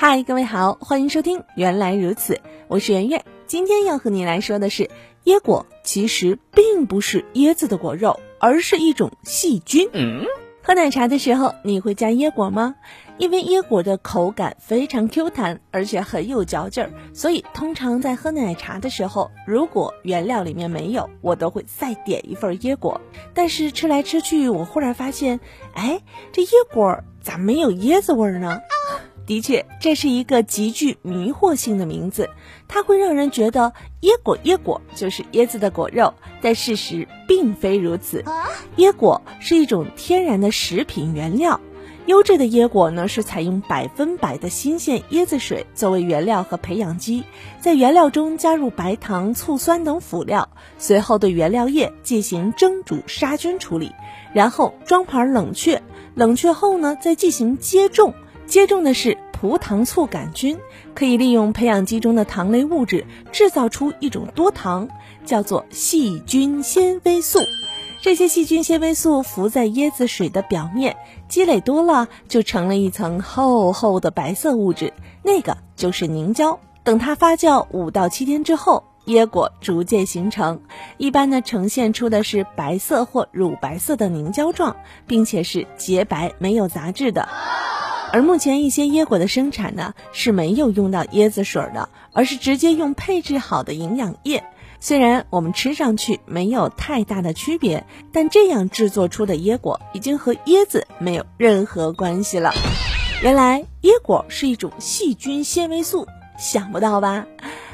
嗨，各位好，欢迎收听《原来如此》，我是圆圆。今天要和你来说的是，椰果其实并不是椰子的果肉，而是一种细菌。喝奶茶的时候，你会加椰果吗？因为椰果的口感非常 Q 弹，而且很有嚼劲儿，所以通常在喝奶茶的时候，如果原料里面没有，我都会再点一份椰果。但是吃来吃去，我忽然发现，哎，这椰果咋没有椰子味儿呢？的确，这是一个极具迷惑性的名字，它会让人觉得椰果椰果就是椰子的果肉，但事实并非如此。椰果是一种天然的食品原料，优质的椰果呢是采用百分百的新鲜椰子水作为原料和培养基，在原料中加入白糖、醋酸等辅料，随后对原料液进行蒸煮杀菌处理，然后装盘冷却，冷却后呢再进行接种。接种的是葡糖醋杆菌，可以利用培养基中的糖类物质制造出一种多糖，叫做细菌纤维素。这些细菌纤维素浮在椰子水的表面，积累多了就成了一层厚厚的白色物质，那个就是凝胶。等它发酵五到七天之后，椰果逐渐形成，一般呢呈现出的是白色或乳白色的凝胶状，并且是洁白没有杂质的。而目前一些椰果的生产呢是没有用到椰子水的，而是直接用配置好的营养液。虽然我们吃上去没有太大的区别，但这样制作出的椰果已经和椰子没有任何关系了。原来椰果是一种细菌纤维素，想不到吧？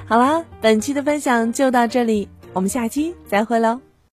好啦，本期的分享就到这里，我们下期再会喽。